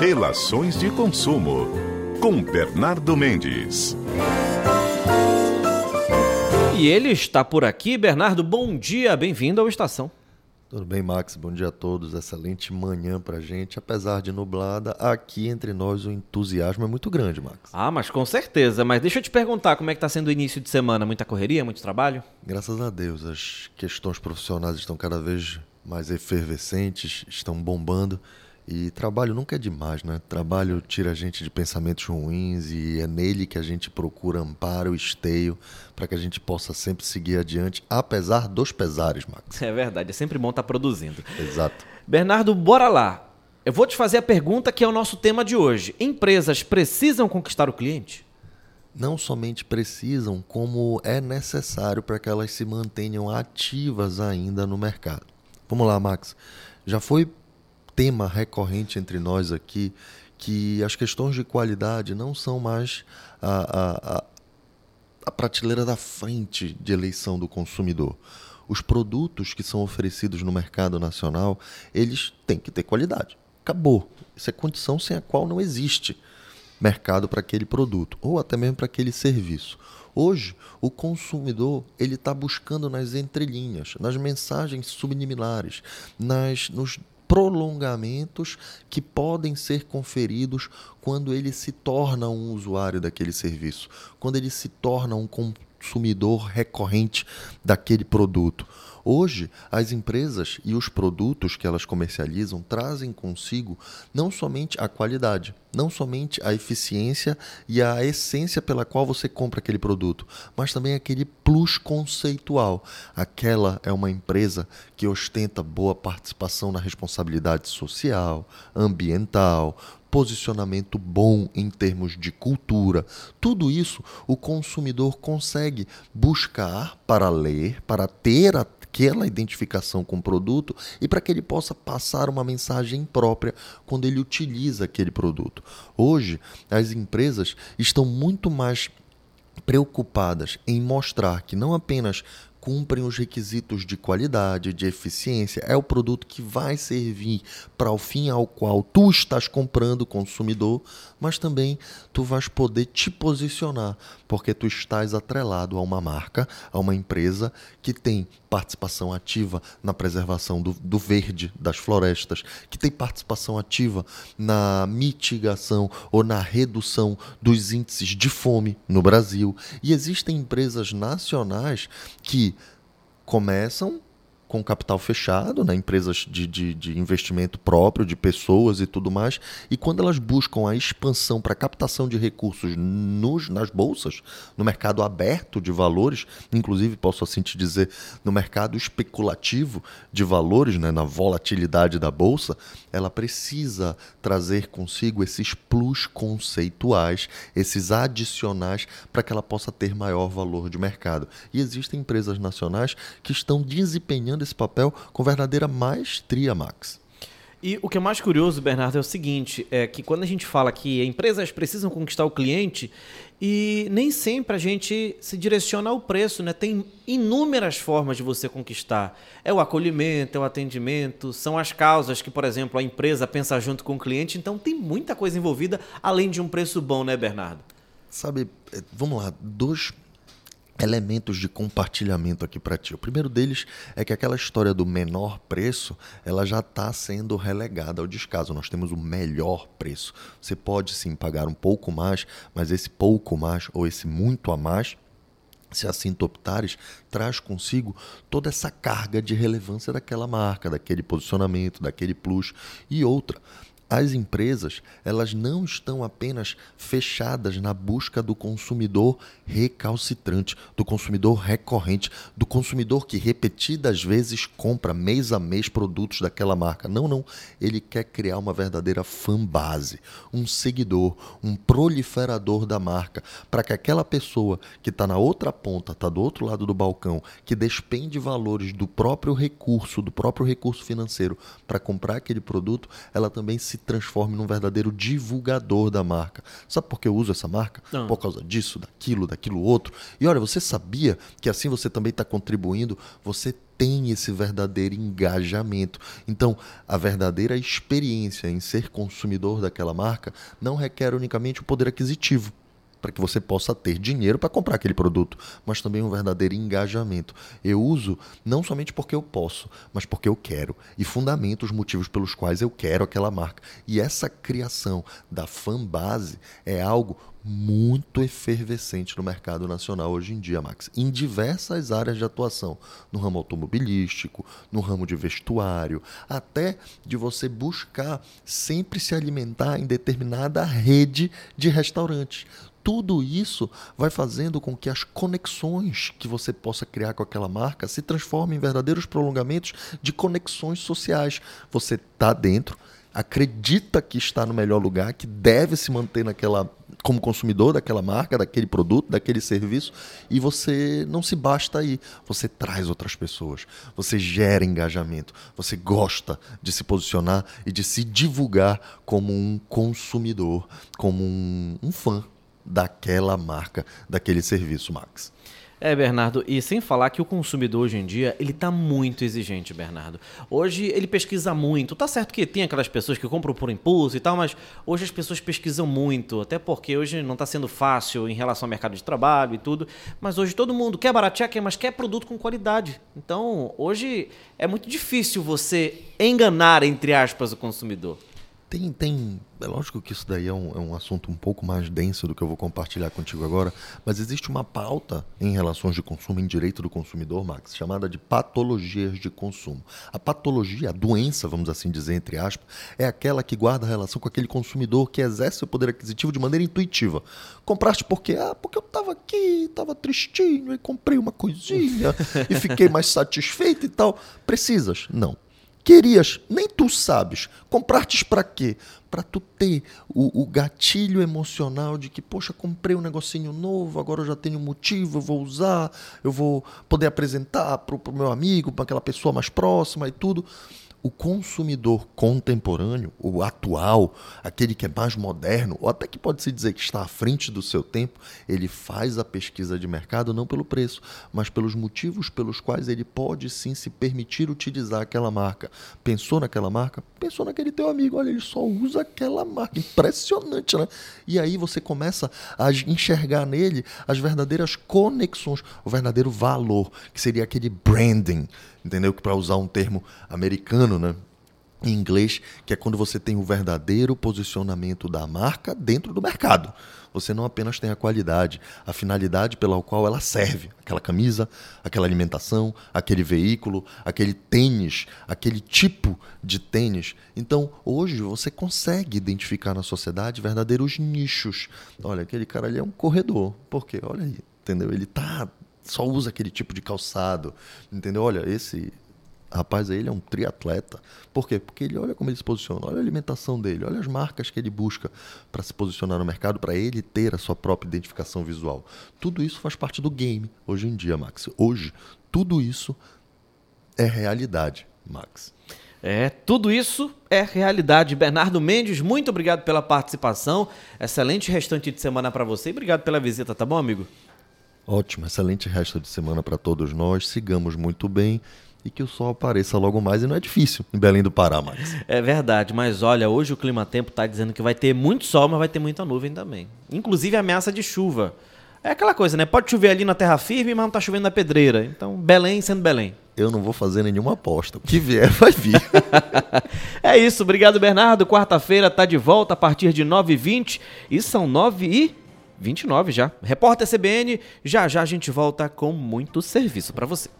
Relações de consumo com Bernardo Mendes. E ele está por aqui. Bernardo, bom dia, bem-vindo ao Estação. Tudo bem, Max? Bom dia a todos. Excelente manhã pra gente. Apesar de nublada, aqui entre nós o entusiasmo é muito grande, Max. Ah, mas com certeza. Mas deixa eu te perguntar, como é que está sendo o início de semana? Muita correria, muito trabalho? Graças a Deus, as questões profissionais estão cada vez mais efervescentes, estão bombando. E trabalho nunca é demais, né? Trabalho tira a gente de pensamentos ruins e é nele que a gente procura amparo, esteio, para que a gente possa sempre seguir adiante, apesar dos pesares, Max. É verdade, é sempre bom estar tá produzindo. Exato. Bernardo, bora lá. Eu vou te fazer a pergunta que é o nosso tema de hoje. Empresas precisam conquistar o cliente? Não somente precisam, como é necessário para que elas se mantenham ativas ainda no mercado. Vamos lá, Max. Já foi tema recorrente entre nós aqui que as questões de qualidade não são mais a, a, a prateleira da frente de eleição do consumidor. Os produtos que são oferecidos no mercado nacional, eles têm que ter qualidade. Acabou. Isso é condição sem a qual não existe mercado para aquele produto ou até mesmo para aquele serviço. Hoje, o consumidor ele está buscando nas entrelinhas, nas mensagens subliminares, nas, nos prolongamentos que podem ser conferidos quando ele se torna um usuário daquele serviço, quando ele se torna um consumidor recorrente daquele produto. Hoje, as empresas e os produtos que elas comercializam trazem consigo não somente a qualidade, não somente a eficiência e a essência pela qual você compra aquele produto, mas também aquele plus conceitual. Aquela é uma empresa que ostenta boa participação na responsabilidade social, ambiental, posicionamento bom em termos de cultura. Tudo isso o consumidor consegue buscar para ler, para ter aquela identificação com o produto e para que ele possa passar uma mensagem própria quando ele utiliza aquele produto. Hoje, as empresas estão muito mais preocupadas em mostrar que não apenas cumprem os requisitos de qualidade, de eficiência, é o produto que vai servir para o fim ao qual tu estás comprando, consumidor, mas também tu vais poder te posicionar, porque tu estás atrelado a uma marca, a uma empresa que tem participação ativa na preservação do, do verde, das florestas, que tem participação ativa na mitigação ou na redução dos índices de fome no Brasil. E existem empresas nacionais que começam com capital fechado, né, empresas de, de, de, investimento próprio, de pessoas e tudo mais, e quando elas buscam a expansão para captação de recursos nos, nas bolsas, no mercado aberto de valores, inclusive posso assim te dizer, no mercado especulativo de valores, né, na volatilidade da bolsa, ela precisa trazer consigo esses plus conceituais, esses adicionais, para que ela possa ter maior valor de mercado. E existem empresas nacionais que estão desempenhando desempenhando esse papel com verdadeira maestria, Max. E o que é mais curioso, Bernardo, é o seguinte: é que quando a gente fala que empresas precisam conquistar o cliente, e nem sempre a gente se direciona ao preço, né? Tem inúmeras formas de você conquistar. É o acolhimento, é o atendimento, são as causas que, por exemplo, a empresa pensa junto com o cliente. Então tem muita coisa envolvida além de um preço bom, né, Bernardo? Sabe, eh, vamos lá, dois elementos de compartilhamento aqui para ti. O primeiro deles é que aquela história do menor preço, ela já está sendo relegada ao descaso. Nós temos o melhor preço. Você pode sim pagar um pouco mais, mas esse pouco mais ou esse muito a mais se assim tu optares, traz consigo toda essa carga de relevância daquela marca, daquele posicionamento, daquele plus e outra as empresas elas não estão apenas fechadas na busca do consumidor recalcitrante, do consumidor recorrente, do consumidor que repetidas vezes compra mês a mês produtos daquela marca. Não, não. Ele quer criar uma verdadeira fanbase, um seguidor, um proliferador da marca, para que aquela pessoa que está na outra ponta, está do outro lado do balcão, que despende valores do próprio recurso, do próprio recurso financeiro para comprar aquele produto, ela também se se transforme num verdadeiro divulgador da marca. Sabe por que eu uso essa marca? Não. Por causa disso, daquilo, daquilo outro. E olha, você sabia que assim você também está contribuindo, você tem esse verdadeiro engajamento. Então, a verdadeira experiência em ser consumidor daquela marca não requer unicamente o poder aquisitivo para que você possa ter dinheiro para comprar aquele produto, mas também um verdadeiro engajamento. Eu uso não somente porque eu posso, mas porque eu quero e fundamento os motivos pelos quais eu quero aquela marca. E essa criação da fanbase é algo muito efervescente no mercado nacional hoje em dia, Max, em diversas áreas de atuação, no ramo automobilístico, no ramo de vestuário, até de você buscar sempre se alimentar em determinada rede de restaurantes tudo isso vai fazendo com que as conexões que você possa criar com aquela marca se transformem em verdadeiros prolongamentos de conexões sociais. Você está dentro, acredita que está no melhor lugar, que deve se manter naquela como consumidor daquela marca, daquele produto, daquele serviço, e você não se basta aí, você traz outras pessoas, você gera engajamento, você gosta de se posicionar e de se divulgar como um consumidor, como um, um fã daquela marca, daquele serviço, Max. É, Bernardo, e sem falar que o consumidor hoje em dia, ele tá muito exigente, Bernardo. Hoje ele pesquisa muito. Tá certo que tem aquelas pessoas que compram por impulso e tal, mas hoje as pessoas pesquisam muito, até porque hoje não está sendo fácil em relação ao mercado de trabalho e tudo, mas hoje todo mundo quer baratear, quer, mas quer produto com qualidade. Então, hoje é muito difícil você enganar, entre aspas, o consumidor. Tem, tem. É lógico que isso daí é um, é um assunto um pouco mais denso do que eu vou compartilhar contigo agora, mas existe uma pauta em relações de consumo, em direito do consumidor, Max, chamada de patologias de consumo. A patologia, a doença, vamos assim dizer, entre aspas, é aquela que guarda relação com aquele consumidor que exerce o poder aquisitivo de maneira intuitiva. Compraste porque? Ah, porque eu estava aqui, estava tristinho e comprei uma coisinha e fiquei mais satisfeito e tal. Precisas? Não querias, nem tu sabes. Compraste para quê? Para tu ter o, o, gatilho emocional de que, poxa, comprei um negocinho novo, agora eu já tenho motivo, eu vou usar, eu vou poder apresentar para o meu amigo, para aquela pessoa mais próxima e tudo o consumidor contemporâneo, o atual, aquele que é mais moderno, ou até que pode se dizer que está à frente do seu tempo, ele faz a pesquisa de mercado não pelo preço, mas pelos motivos pelos quais ele pode sim se permitir utilizar aquela marca. Pensou naquela marca? Pensou naquele teu amigo, olha, ele só usa aquela marca. Impressionante, né? E aí você começa a enxergar nele as verdadeiras conexões, o verdadeiro valor, que seria aquele branding entendeu? Que para usar um termo americano, né? Em inglês, que é quando você tem o verdadeiro posicionamento da marca dentro do mercado. Você não apenas tem a qualidade, a finalidade pela qual ela serve, aquela camisa, aquela alimentação, aquele veículo, aquele tênis, aquele tipo de tênis. Então, hoje você consegue identificar na sociedade verdadeiros nichos. Olha, aquele cara ali é um corredor. Por quê? Olha aí, entendeu? Ele tá só usa aquele tipo de calçado, entendeu? Olha, esse rapaz aí ele é um triatleta. Por quê? Porque ele olha como ele se posiciona, olha a alimentação dele, olha as marcas que ele busca para se posicionar no mercado, para ele ter a sua própria identificação visual. Tudo isso faz parte do game hoje em dia, Max. Hoje, tudo isso é realidade, Max. É, tudo isso é realidade. Bernardo Mendes, muito obrigado pela participação. Excelente restante de semana para você e obrigado pela visita, tá bom, amigo? Ótimo, excelente resto de semana para todos nós. Sigamos muito bem e que o sol apareça logo mais. E não é difícil em Belém do Pará, Max. É verdade, mas olha, hoje o clima-tempo está dizendo que vai ter muito sol, mas vai ter muita nuvem também. Inclusive ameaça de chuva. É aquela coisa, né? Pode chover ali na terra firme, mas não tá chovendo na pedreira. Então, Belém sendo Belém. Eu não vou fazer nenhuma aposta. O que vier, vai vir. é isso. Obrigado, Bernardo. Quarta-feira tá de volta a partir de 9h20. E são 9 e 29 já. Repórter CBN, já já a gente volta com muito serviço para você.